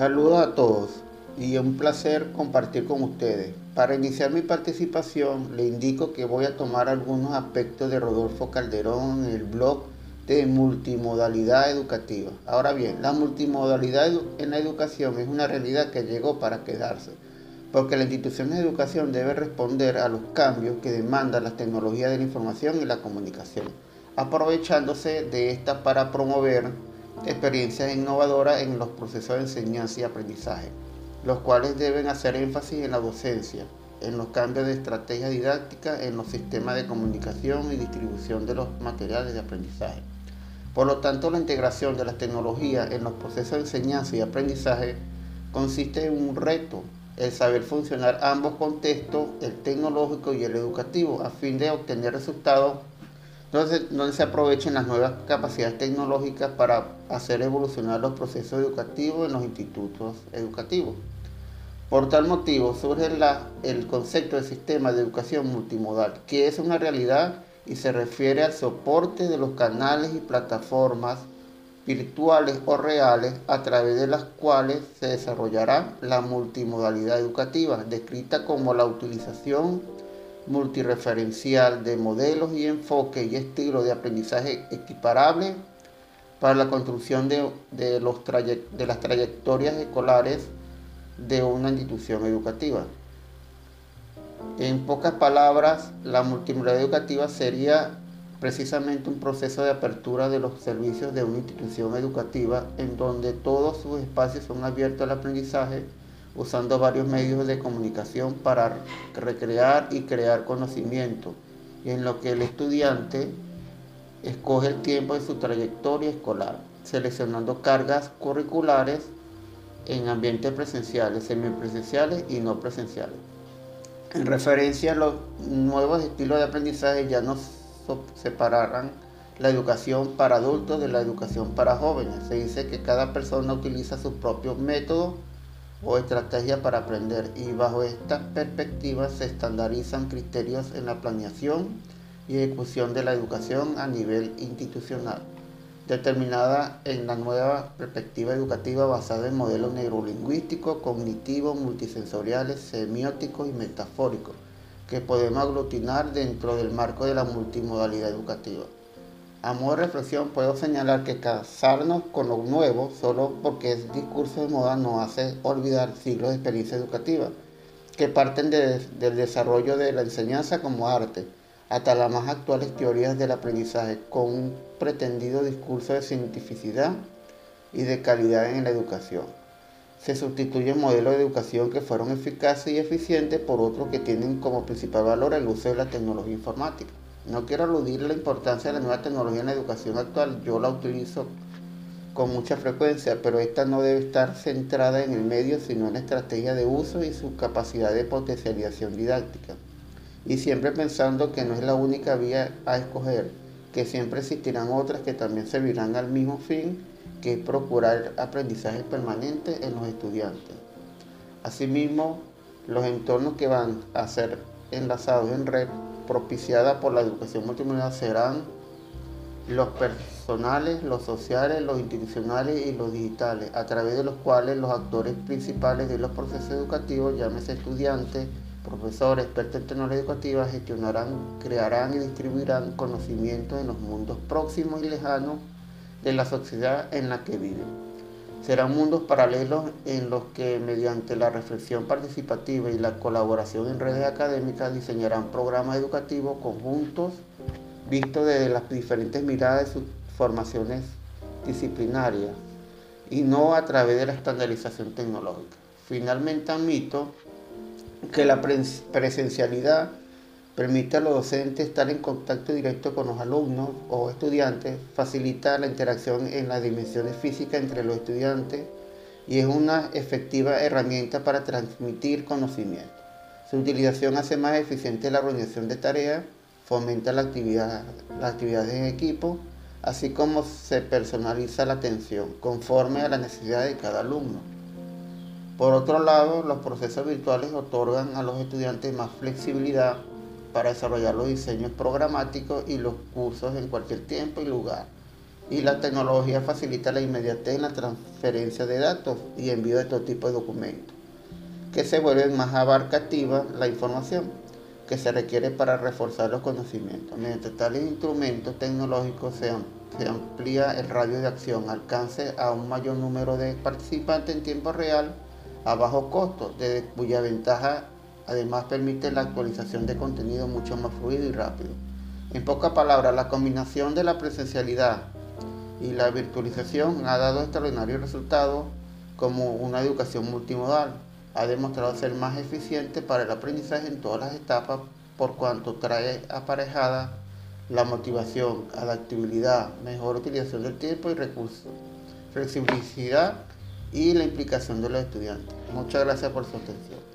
Saludos a todos y un placer compartir con ustedes. Para iniciar mi participación le indico que voy a tomar algunos aspectos de Rodolfo Calderón en el blog de multimodalidad educativa. Ahora bien, la multimodalidad en la educación es una realidad que llegó para quedarse, porque la institución de educación debe responder a los cambios que demandan las tecnologías de la información y la comunicación, aprovechándose de esta para promover experiencias innovadoras en los procesos de enseñanza y aprendizaje, los cuales deben hacer énfasis en la docencia, en los cambios de estrategia didáctica, en los sistemas de comunicación y distribución de los materiales de aprendizaje. Por lo tanto, la integración de las tecnologías en los procesos de enseñanza y aprendizaje consiste en un reto, el saber funcionar ambos contextos, el tecnológico y el educativo, a fin de obtener resultados donde, se aprovechen las nuevas capacidades tecnológicas para hacer evolucionar los procesos educativos en los institutos educativos. Por tal motivo surge el concepto de sistema de educación multimodal, que es una realidad y se refiere al soporte de los canales y plataformas virtuales o reales a través de las cuales se desarrollará la multimodalidad educativa, descrita como la utilización multireferencial de modelos y enfoque y estilo de aprendizaje equiparable para la construcción de, los de las trayectorias escolares de una institución educativa. En pocas palabras, la multimodalidad educativa sería precisamente un proceso de apertura de los servicios de una institución educativa en donde todos sus espacios son abiertos al aprendizaje usando varios medios de comunicación para recrear y crear conocimiento, en lo que el estudiante escoge el tiempo de su trayectoria escolar, seleccionando cargas curriculares en ambientes presenciales, semipresenciales y no presenciales. En referencia a los nuevos estilos de aprendizaje ya no separarán la educación para adultos de la educación para jóvenes. Se dice que cada persona utiliza sus propios métodos o estrategia para aprender y bajo esta perspectiva se estandarizan criterios en la planeación y ejecución de la educación a nivel institucional, determinada en la nueva perspectiva educativa basada en modelos neurolingüísticos, cognitivos, multisensoriales, semióticos y metafóricos, que podemos aglutinar dentro del marco de la multimodalidad educativa. A modo de reflexión puedo señalar que casarnos con lo nuevo solo porque es discurso de moda nos hace olvidar siglos de experiencia educativa que parten del desarrollo de la enseñanza como arte hasta las más actuales teorías del aprendizaje con un pretendido discurso de cientificidad y de calidad en la educación. Se sustituyen modelos de educación que fueron eficaces y eficientes por otros que tienen como principal valor el uso de la tecnología informática. No quiero aludir la importancia de la nueva tecnología en la educación actual, yo la utilizo con mucha frecuencia, pero esta no debe estar centrada en el medio, sino en la estrategia de uso y su capacidad de potencialización didáctica. Y siempre pensando que no es la única vía a escoger, que siempre existirán otras que también servirán al mismo fin, que es procurar aprendizaje permanente en los estudiantes. Asimismo, los entornos que van a ser enlazados en red propiciada por la educación multimodal serán los personales, los sociales, los institucionales y los digitales, a través de los cuales los actores principales de los procesos educativos, llámese estudiantes, profesores, expertos en tecnología educativa, gestionarán, crearán y distribuirán conocimientos en los mundos próximos y lejanos de la sociedad en la que viven. Serán mundos paralelos en los que mediante la reflexión participativa y la colaboración en redes académicas diseñarán programas educativos conjuntos vistos desde las diferentes miradas de sus formaciones disciplinarias y no a través de la estandarización tecnológica. Finalmente admito que la presencialidad permite a los docentes estar en contacto directo con los alumnos o estudiantes, facilita la interacción en las dimensiones físicas entre los estudiantes y es una efectiva herramienta para transmitir conocimiento. Su utilización hace más eficiente la organización de tareas, fomenta la actividad, las actividades en equipo, así como se personaliza la atención conforme a la necesidad de cada alumno. Por otro lado, los procesos virtuales otorgan a los estudiantes más flexibilidad para desarrollar los diseños programáticos y los cursos en cualquier tiempo y lugar. y la tecnología facilita la inmediatez en la transferencia de datos y envío de todo tipo de documentos, que se vuelve más abarcativa la información que se requiere para reforzar los conocimientos. Mediante tales instrumentos tecnológicos se, se amplía el radio de acción, alcance a un mayor número de participantes en tiempo real a bajo costo, de cuya ventaja además permite la actualización de contenido mucho más fluido y rápido. En pocas palabras, la combinación de la presencialidad y la virtualización ha dado extraordinarios resultados como una educación multimodal. Ha demostrado ser más eficiente para el aprendizaje en todas las etapas por cuanto trae aparejada la motivación, adaptabilidad, mejor utilización del tiempo y recursos, flexibilidad y la implicación de los estudiantes. Muchas gracias por su atención.